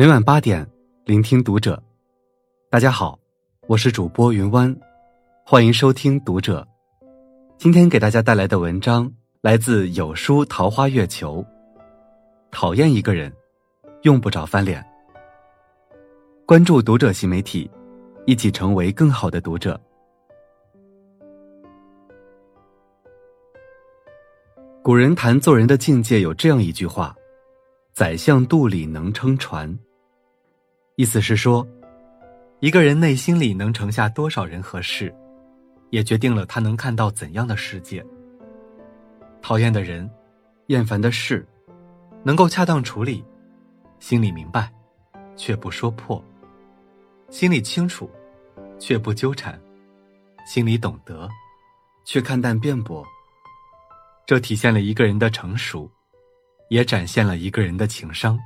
每晚八点，聆听读者。大家好，我是主播云湾，欢迎收听读者。今天给大家带来的文章来自有书桃花月球。讨厌一个人，用不着翻脸。关注读者新媒体，一起成为更好的读者。古人谈做人的境界有这样一句话。宰相肚里能撑船。意思是说，一个人内心里能盛下多少人和事，也决定了他能看到怎样的世界。讨厌的人，厌烦的事，能够恰当处理，心里明白，却不说破；心里清楚，却不纠缠；心里懂得，却看淡辩驳。这体现了一个人的成熟。也展现了一个人的情商。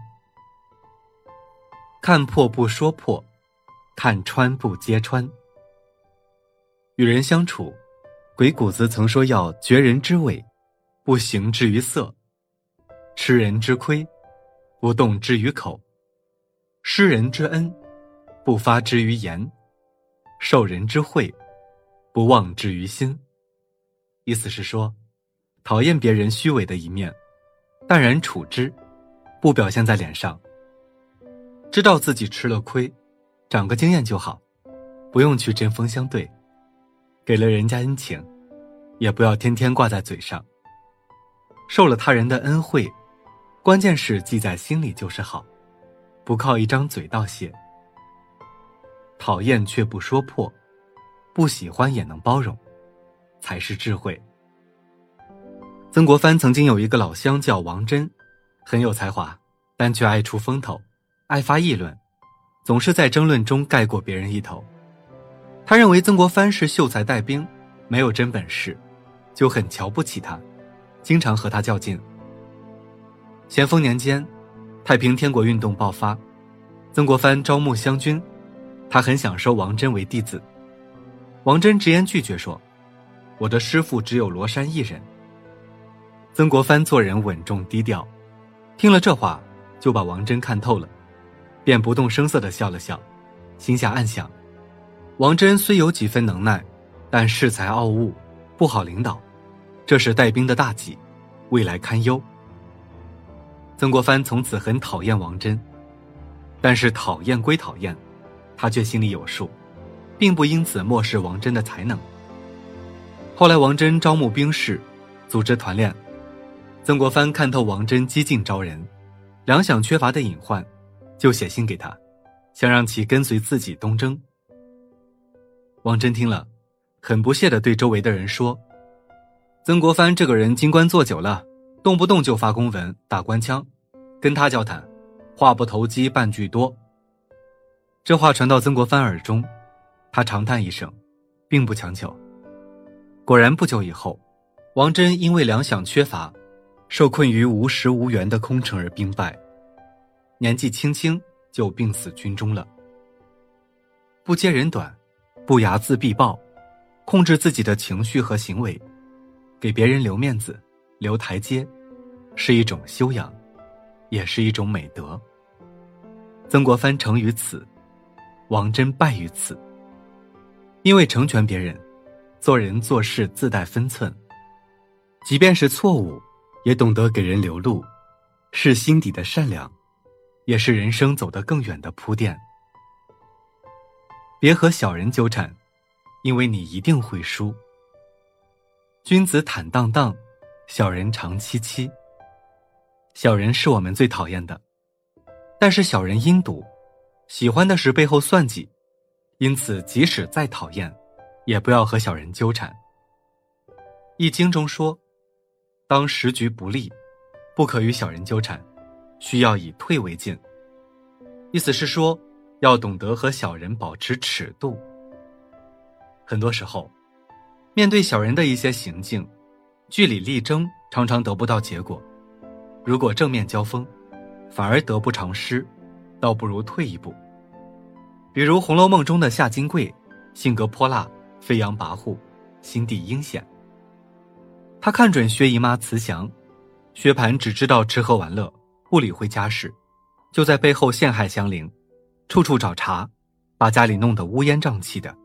看破不说破，看穿不揭穿。与人相处，鬼谷子曾说要绝人之伪，不行之于色；吃人之亏，不动之于口；施人之恩，不发之于言；受人之惠，不忘之于心。意思是说，讨厌别人虚伪的一面。淡然处之，不表现在脸上。知道自己吃了亏，长个经验就好，不用去针锋相对。给了人家恩情，也不要天天挂在嘴上。受了他人的恩惠，关键是记在心里就是好，不靠一张嘴道谢。讨厌却不说破，不喜欢也能包容，才是智慧。曾国藩曾经有一个老乡叫王真，很有才华，但却爱出风头，爱发议论，总是在争论中盖过别人一头。他认为曾国藩是秀才带兵，没有真本事，就很瞧不起他，经常和他较劲。咸丰年间，太平天国运动爆发，曾国藩招募湘军，他很想收王真为弟子，王真直言拒绝说：“我的师傅只有罗山一人。”曾国藩做人稳重低调，听了这话，就把王真看透了，便不动声色的笑了笑，心下暗想：王真虽有几分能耐，但恃才傲物，不好领导，这是带兵的大忌，未来堪忧。曾国藩从此很讨厌王真，但是讨厌归讨厌，他却心里有数，并不因此漠视王真的才能。后来王真招募兵士，组织团练。曾国藩看透王真激进招人，粮饷缺乏的隐患，就写信给他，想让其跟随自己东征。王真听了，很不屑的对周围的人说：“曾国藩这个人金官做久了，动不动就发公文、打官腔，跟他交谈，话不投机半句多。”这话传到曾国藩耳中，他长叹一声，并不强求。果然不久以后，王真因为粮饷缺乏。受困于无食无援的空城而兵败，年纪轻轻就病死军中了。不揭人短，不睚眦必报，控制自己的情绪和行为，给别人留面子、留台阶，是一种修养，也是一种美德。曾国藩成于此，王真败于此。因为成全别人，做人做事自带分寸，即便是错误。也懂得给人留路，是心底的善良，也是人生走得更远的铺垫。别和小人纠缠，因为你一定会输。君子坦荡荡，小人长戚戚。小人是我们最讨厌的，但是小人阴毒，喜欢的是背后算计，因此即使再讨厌，也不要和小人纠缠。易经中说。当时局不利，不可与小人纠缠，需要以退为进。意思是说，要懂得和小人保持尺度。很多时候，面对小人的一些行径，据理力争常常得不到结果。如果正面交锋，反而得不偿失，倒不如退一步。比如《红楼梦》中的夏金桂，性格泼辣，飞扬跋扈，心地阴险。他看准薛姨妈慈祥，薛蟠只知道吃喝玩乐，不理会家事，就在背后陷害香菱，处处找茬，把家里弄得乌烟瘴气的。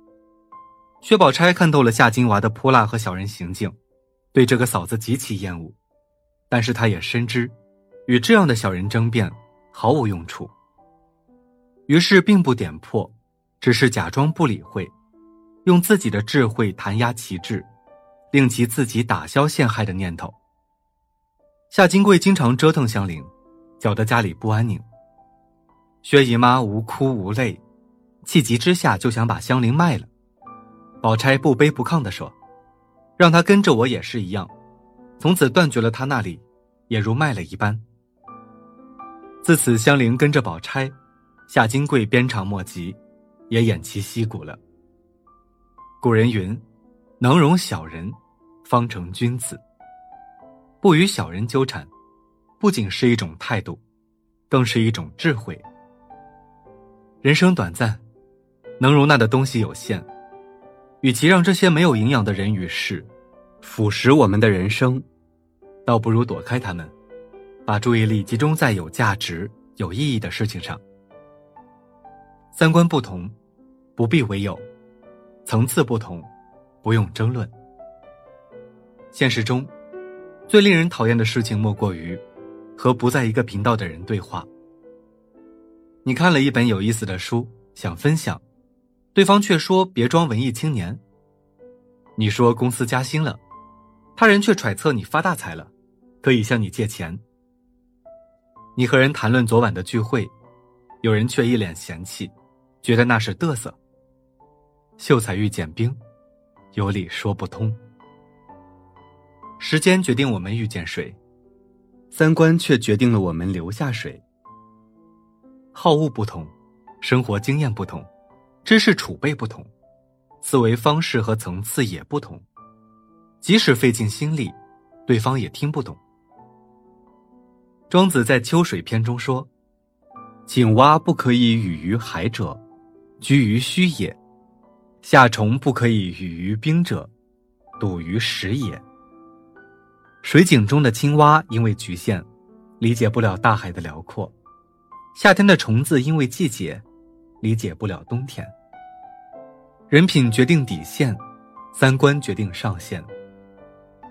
薛宝钗看透了夏金娃的泼辣和小人行径，对这个嫂子极其厌恶，但是她也深知，与这样的小人争辩毫无用处。于是并不点破，只是假装不理会，用自己的智慧弹压其志，令其自己打消陷害的念头。夏金贵经常折腾香菱，搅得家里不安宁。薛姨妈无哭无泪，气急之下就想把香菱卖了。宝钗不卑不亢地说：“让她跟着我也是一样，从此断绝了她那里，也如卖了一般。”自此，香菱跟着宝钗，夏金桂鞭长莫及，也偃旗息鼓了。古人云：“能容小人，方成君子。”不与小人纠缠，不仅是一种态度，更是一种智慧。人生短暂，能容纳的东西有限，与其让这些没有营养的人与事腐蚀我们的人生，倒不如躲开他们，把注意力集中在有价值、有意义的事情上。三观不同，不必为友；层次不同，不用争论。现实中。最令人讨厌的事情莫过于和不在一个频道的人对话。你看了一本有意思的书，想分享，对方却说别装文艺青年。你说公司加薪了，他人却揣测你发大财了，可以向你借钱。你和人谈论昨晚的聚会，有人却一脸嫌弃，觉得那是嘚瑟。秀才遇见兵，有理说不通。时间决定我们遇见谁，三观却决定了我们留下谁。好恶不同，生活经验不同，知识储备不同，思维方式和层次也不同。即使费尽心力，对方也听不懂。庄子在《秋水篇》中说：“井蛙不可以语于海者，居于虚也；夏虫不可以语于冰者，笃于实也。”水井中的青蛙因为局限，理解不了大海的辽阔；夏天的虫子因为季节，理解不了冬天。人品决定底线，三观决定上限。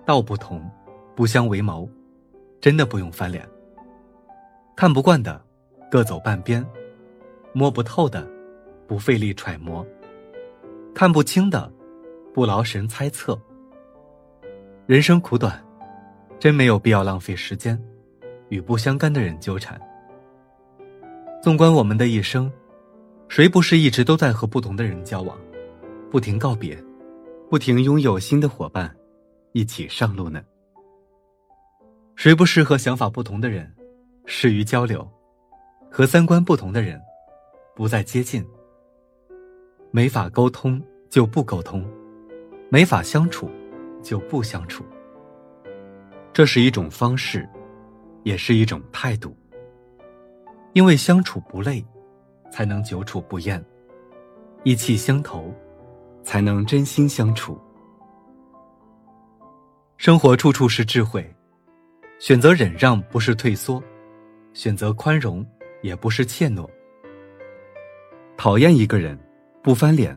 道不同，不相为谋，真的不用翻脸。看不惯的，各走半边；摸不透的，不费力揣摩；看不清的，不劳神猜测。人生苦短。真没有必要浪费时间，与不相干的人纠缠。纵观我们的一生，谁不是一直都在和不同的人交往，不停告别，不停拥有新的伙伴，一起上路呢？谁不是和想法不同的人，适于交流，和三观不同的人，不再接近？没法沟通就不沟通，没法相处就不相处。这是一种方式，也是一种态度。因为相处不累，才能久处不厌；意气相投，才能真心相处。生活处处是智慧，选择忍让不是退缩，选择宽容也不是怯懦。讨厌一个人，不翻脸，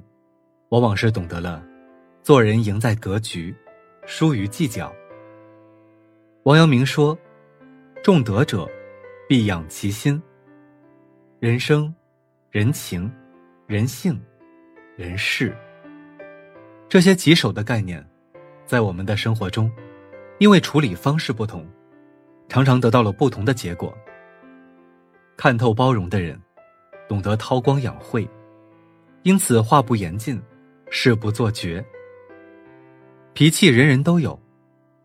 往往是懂得了做人赢在格局，输于计较。王阳明说：“重德者，必养其心。人生、人情、人性、人事，这些棘手的概念，在我们的生活中，因为处理方式不同，常常得到了不同的结果。看透包容的人，懂得韬光养晦，因此话不言尽，事不做绝。脾气人人都有，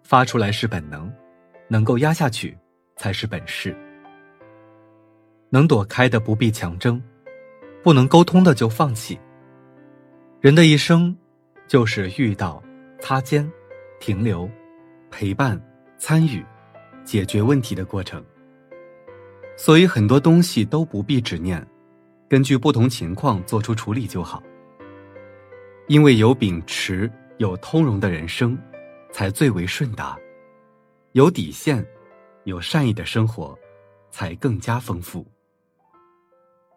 发出来是本能。”能够压下去，才是本事。能躲开的不必强争，不能沟通的就放弃。人的一生，就是遇到、擦肩、停留、陪伴、参与、解决问题的过程。所以很多东西都不必执念，根据不同情况做出处理就好。因为有秉持、有通融的人生，才最为顺达。有底线，有善意的生活，才更加丰富。